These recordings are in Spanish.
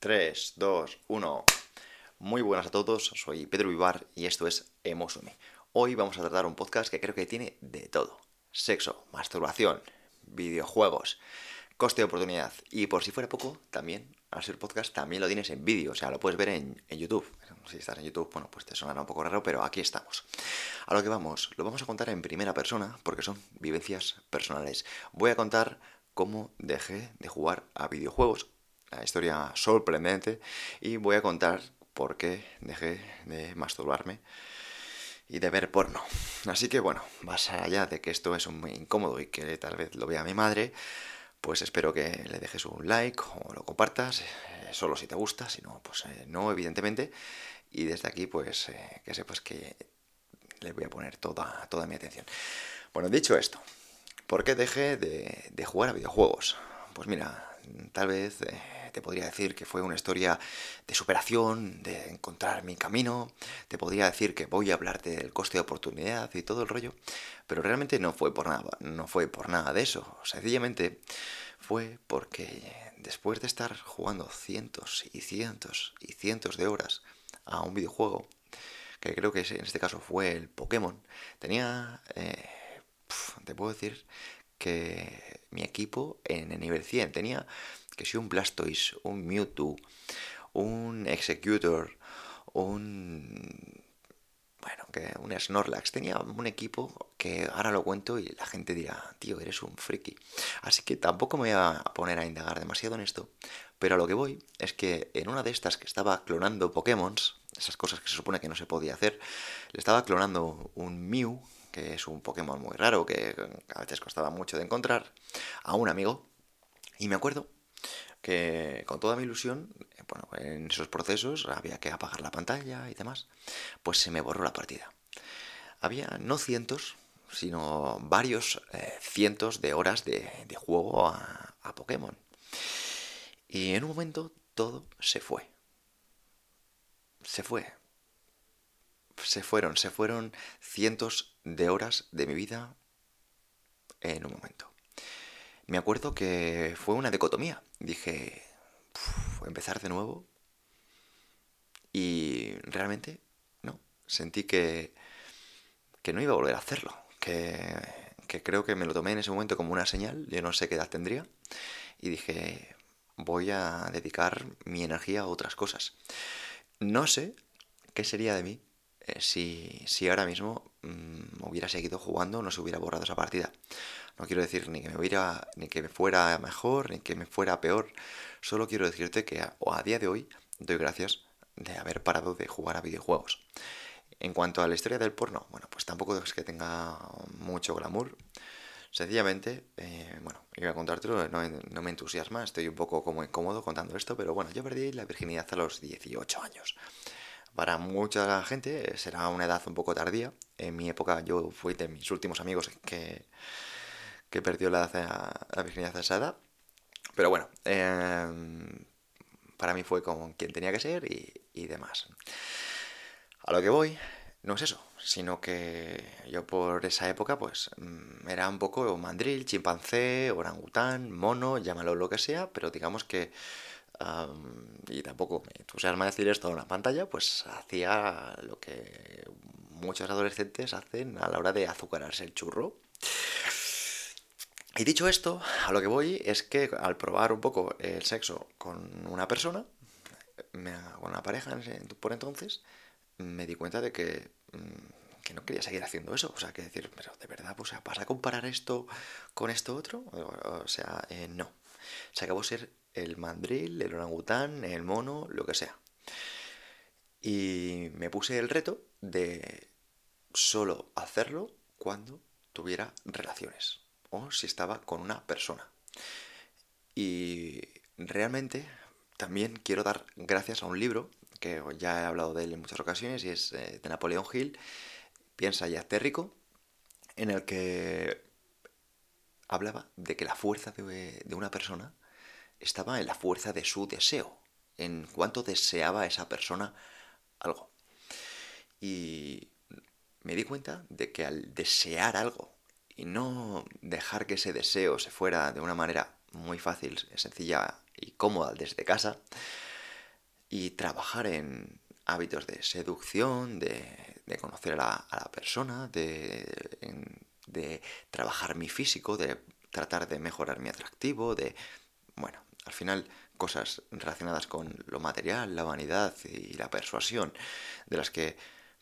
3, 2, 1. Muy buenas a todos, soy Pedro Vivar y esto es Emosume. Hoy vamos a tratar un podcast que creo que tiene de todo. Sexo, masturbación, videojuegos, coste de oportunidad y por si fuera poco, también, al ser podcast, también lo tienes en vídeo, o sea, lo puedes ver en, en, YouTube. Si estás en YouTube, bueno, pues te sonará un poco raro, pero aquí estamos. A lo que vamos, lo vamos a contar en primera persona porque son vivencias personales. Voy a contar cómo dejé de jugar a videojuegos la historia sorprendente y voy a contar por qué dejé de masturbarme y de ver porno. Así que bueno, más allá de que esto es muy incómodo y que tal vez lo vea mi madre, pues espero que le dejes un like o lo compartas, eh, solo si te gusta, si no, pues eh, no, evidentemente. Y desde aquí, pues eh, que sepas que le voy a poner toda, toda mi atención. Bueno, dicho esto, ¿por qué dejé de, de jugar a videojuegos? Pues mira, tal vez te podría decir que fue una historia de superación, de encontrar mi camino, te podría decir que voy a hablarte del coste de oportunidad y todo el rollo, pero realmente no fue por nada, no fue por nada de eso, sencillamente fue porque después de estar jugando cientos y cientos y cientos de horas a un videojuego, que creo que en este caso fue el Pokémon, tenía, eh, te puedo decir que mi equipo en el nivel 100 tenía que si un Blastoise, un Mewtwo, un Executor, un... Bueno, que un Snorlax. Tenía un equipo que ahora lo cuento y la gente dirá, tío, eres un friki. Así que tampoco me voy a poner a indagar demasiado en esto. Pero a lo que voy es que en una de estas que estaba clonando Pokémon, esas cosas que se supone que no se podía hacer, le estaba clonando un Mew, que es un Pokémon muy raro, que a veces costaba mucho de encontrar, a un amigo. Y me acuerdo que con toda mi ilusión, bueno, en esos procesos había que apagar la pantalla y demás, pues se me borró la partida. Había no cientos, sino varios eh, cientos de horas de, juego a, a Pokémon. Y en un momento todo se fue. Se fue. Se fueron, se fueron cientos de horas de mi vida en un momento me acuerdo que fue una dicotomía. Dije, empezar de nuevo. Y realmente, no. Sentí que, que no iba a volver a hacerlo. Que, que creo que me lo tomé en ese momento como una señal. Yo no sé qué edad tendría. Y dije, voy a dedicar mi energía a otras cosas. No sé qué sería de mí si, si, ahora mismo mmm, hubiera seguido jugando, no se hubiera borrado esa partida. No quiero decir ni que me hubiera, ni que me fuera mejor, ni que me fuera peor. Solo quiero decirte que a, a día de hoy doy gracias de haber parado de jugar a videojuegos. En cuanto a la historia del porno, bueno, pues tampoco es que tenga mucho glamour. Sencillamente, eh, bueno, iba a contártelo, no, no, me entusiasma, estoy un poco como incómodo contando esto, pero bueno, yo perdí la virginidad a los 18 años. Para mucha gente será una edad un poco tardía. En mi época yo fui de mis últimos amigos que, que perdió la, la virginidad a edad. Pero bueno, em, para mí fue como quien tenía que ser y, y demás. A lo que voy, no es eso, sino que yo por esa época pues mm, era un poco mandril, chimpancé, orangután, mono, llámalo lo que sea, pero digamos que y tampoco me entusiasma decir esto en una pantalla, pues hacía lo que muchos adolescentes hacen a la hora de azucararse el churro. Y dicho esto, a lo que voy es que al probar un poco el sexo con una persona, con una pareja por entonces, me di cuenta de que, mm, que, no quería seguir haciendo eso. O sea, que decir, pero de verdad, pues, ¿vas a comparar esto con esto otro? O, sea, eh, no. Se acabó ser el mandril, el orangután, el mono, lo que sea. Y me puse el reto de solo hacerlo cuando tuviera relaciones o si estaba con una persona. Y realmente también quiero dar gracias a un libro que ya he hablado de él en muchas ocasiones y es eh, de Napoleón Hill, Piensa y hazte rico, en el que hablaba de que la fuerza de, de una persona estaba en la fuerza de su deseo, en cuanto deseaba esa persona algo. Y me di cuenta de que al desear algo y no dejar que ese deseo se fuera de una manera muy fácil, sencilla y cómoda desde casa, y trabajar en hábitos de seducción, de, conocer a la, persona, de, de trabajar mi físico, de tratar de mejorar mi atractivo, de, bueno, al final cosas relacionadas con lo material, la vanidad y la persuasión, de las que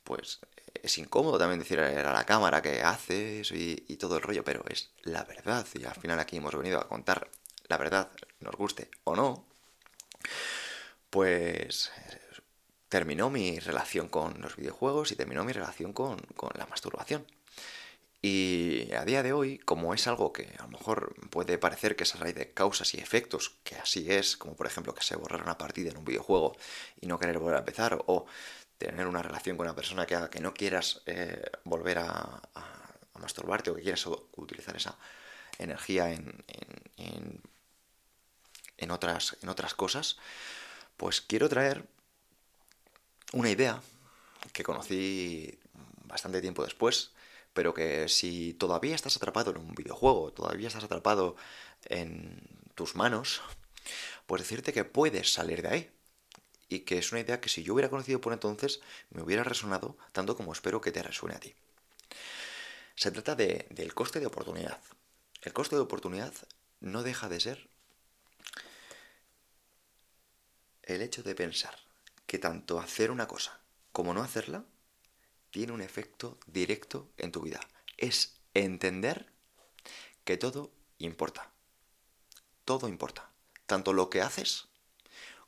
pues es incómodo también decir a la cámara que haces y, y, todo el rollo, pero es la verdad. Y al final aquí hemos venido a contar la verdad, nos guste o no. Pues terminó mi relación con los videojuegos y terminó mi relación con, con la masturbación. Y a día de hoy, como es algo que a lo mejor puede parecer que es a raíz de causas y efectos, que así es, como por ejemplo que se borrara una partida en un videojuego y no querer volver a empezar, o tener una relación con una persona que haga que no quieras eh, volver a, masturbarte o que quieras utilizar esa energía en, en, en, otras, en otras cosas, pues quiero traer una idea que conocí bastante tiempo después, pero que si todavía estás atrapado en un videojuego, todavía estás atrapado en tus manos, pues decirte que puedes salir de ahí y que es una idea que si yo hubiera conocido por entonces me hubiera resonado tanto como espero que te resuene a ti. Se trata de, del coste de oportunidad. El coste de oportunidad no deja de ser el hecho de pensar que tanto hacer una cosa como no hacerla tiene un efecto directo en tu vida. Es entender que todo importa. Todo importa. Tanto lo que haces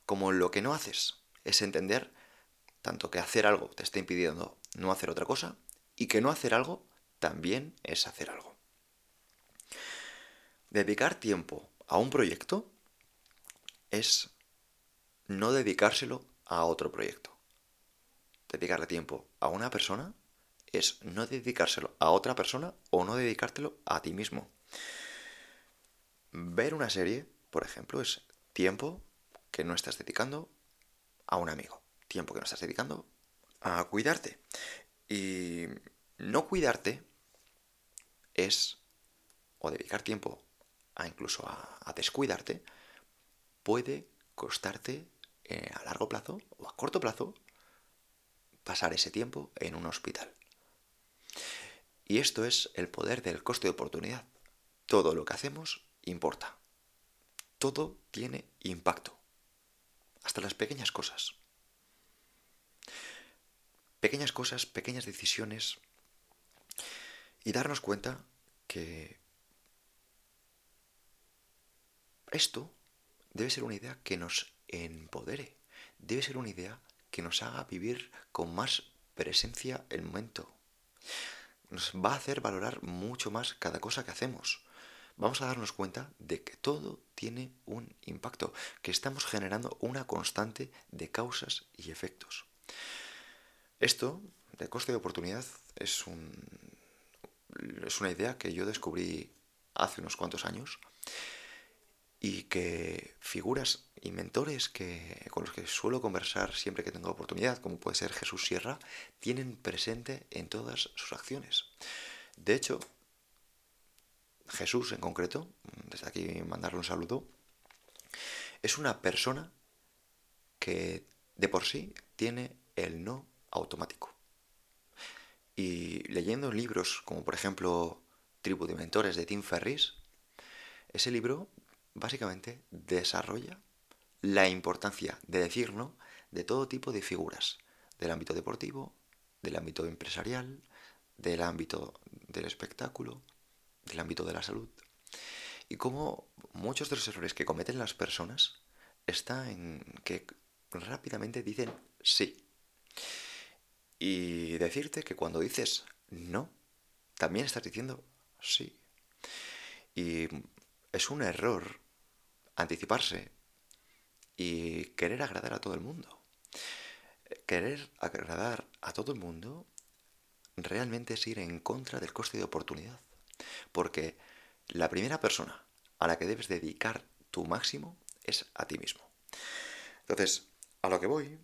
como lo que no haces es entender tanto que hacer algo te está impidiendo no hacer otra cosa y que no hacer algo también es hacer algo. Dedicar tiempo a un proyecto es no dedicárselo a otro proyecto. Dedicarle tiempo a una persona es no dedicárselo a otra persona o no dedicártelo a ti mismo. Ver una serie, por ejemplo, es tiempo que no estás dedicando a un amigo, tiempo que no estás dedicando a cuidarte. Y no cuidarte es, o dedicar tiempo a incluso a, descuidarte, puede costarte eh, a largo plazo o a corto plazo pasar ese tiempo en un hospital. Y esto es el poder del coste de oportunidad. Todo lo que hacemos importa. Todo tiene impacto hasta las pequeñas cosas. Pequeñas cosas, pequeñas decisiones y darnos cuenta que esto debe ser una idea que nos empodere, debe ser una idea que nos haga vivir con más presencia el momento. Nos va a hacer valorar mucho más cada cosa que hacemos vamos a darnos cuenta de que todo tiene un impacto, que estamos generando una constante de causas y efectos. Esto, de coste de oportunidad, es, un, es una idea que yo descubrí hace unos cuantos años y que figuras y mentores que, con los que suelo conversar siempre que tengo oportunidad, como puede ser Jesús Sierra, tienen presente en todas sus acciones. De hecho, Jesús en concreto, desde aquí mandarle un saludo, es una persona que de por sí tiene el no automático. Y leyendo libros como por ejemplo Tribu de Mentores de Tim Ferris, ese libro básicamente desarrolla la importancia de decir no de todo tipo de figuras, del ámbito deportivo, del ámbito empresarial, del ámbito del espectáculo, del ámbito de la salud. Y cómo muchos de los errores que cometen las personas está en que rápidamente dicen sí. Y decirte que cuando dices no, también estás diciendo sí. Y es un error anticiparse y querer agradar a todo el mundo. Querer agradar a todo el mundo realmente es ir en contra del coste de oportunidad. Porque la primera persona a la que debes dedicar tu máximo es a ti mismo. Entonces, a lo que voy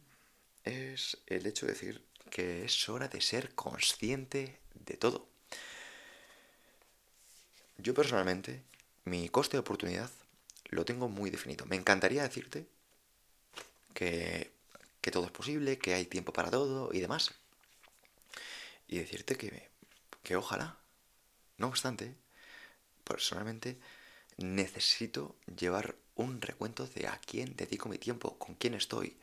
es el hecho de decir que es hora de ser consciente de todo. Yo personalmente, mi coste de oportunidad lo tengo muy definido. Me encantaría decirte que, que todo es posible, que hay tiempo para todo y demás. Y decirte que, que ojalá. No obstante, personalmente necesito llevar un recuento de a quién dedico mi tiempo, con quién estoy,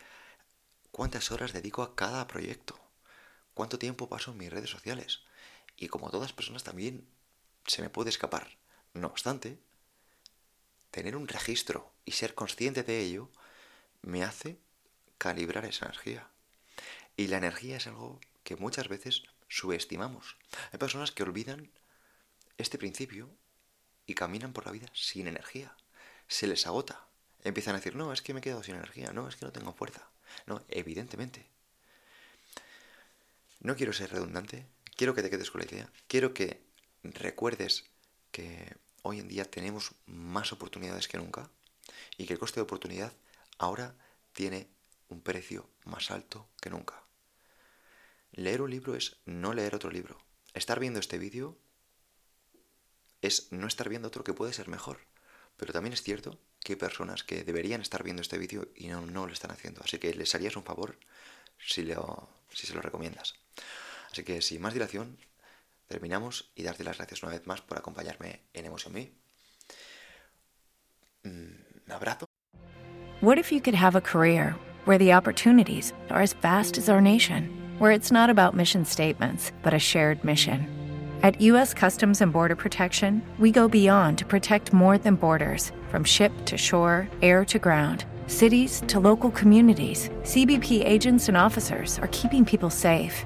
cuántas horas dedico a cada proyecto, cuánto tiempo paso en mis redes sociales. Y como todas personas también se me puede escapar. No obstante, tener un registro y ser consciente de ello me hace calibrar esa energía. Y la energía es algo que muchas veces subestimamos. Hay personas que olvidan este principio y caminan por la vida sin energía. Se les agota. Empiezan a decir, no, es que me he quedado sin energía, no, es que no tengo fuerza. No, evidentemente. No quiero ser redundante, quiero que te quedes con la idea, quiero que recuerdes que hoy en día tenemos más oportunidades que nunca y que el coste de oportunidad ahora tiene un precio más alto que nunca. Leer un libro es no leer otro libro. Estar viendo este vídeo es no estar viendo otro que puede ser mejor. Pero también es cierto que hay personas que deberían estar viendo este vídeo y no, no lo están haciendo. Así que les harías un favor si, si se lo recomiendas. Así que sin más dilación, terminamos y darte las gracias una vez más por acompañarme en Emotion Me. Mm, Un abrazo. What if you could have a career where the opportunities are as vast as our nation, where it's not about mission statements, but a shared mission? At U.S. Customs and Border Protection, we go beyond to protect more than borders from ship to shore, air to ground. Cities to local communities, CBP agents and officers are keeping people safe.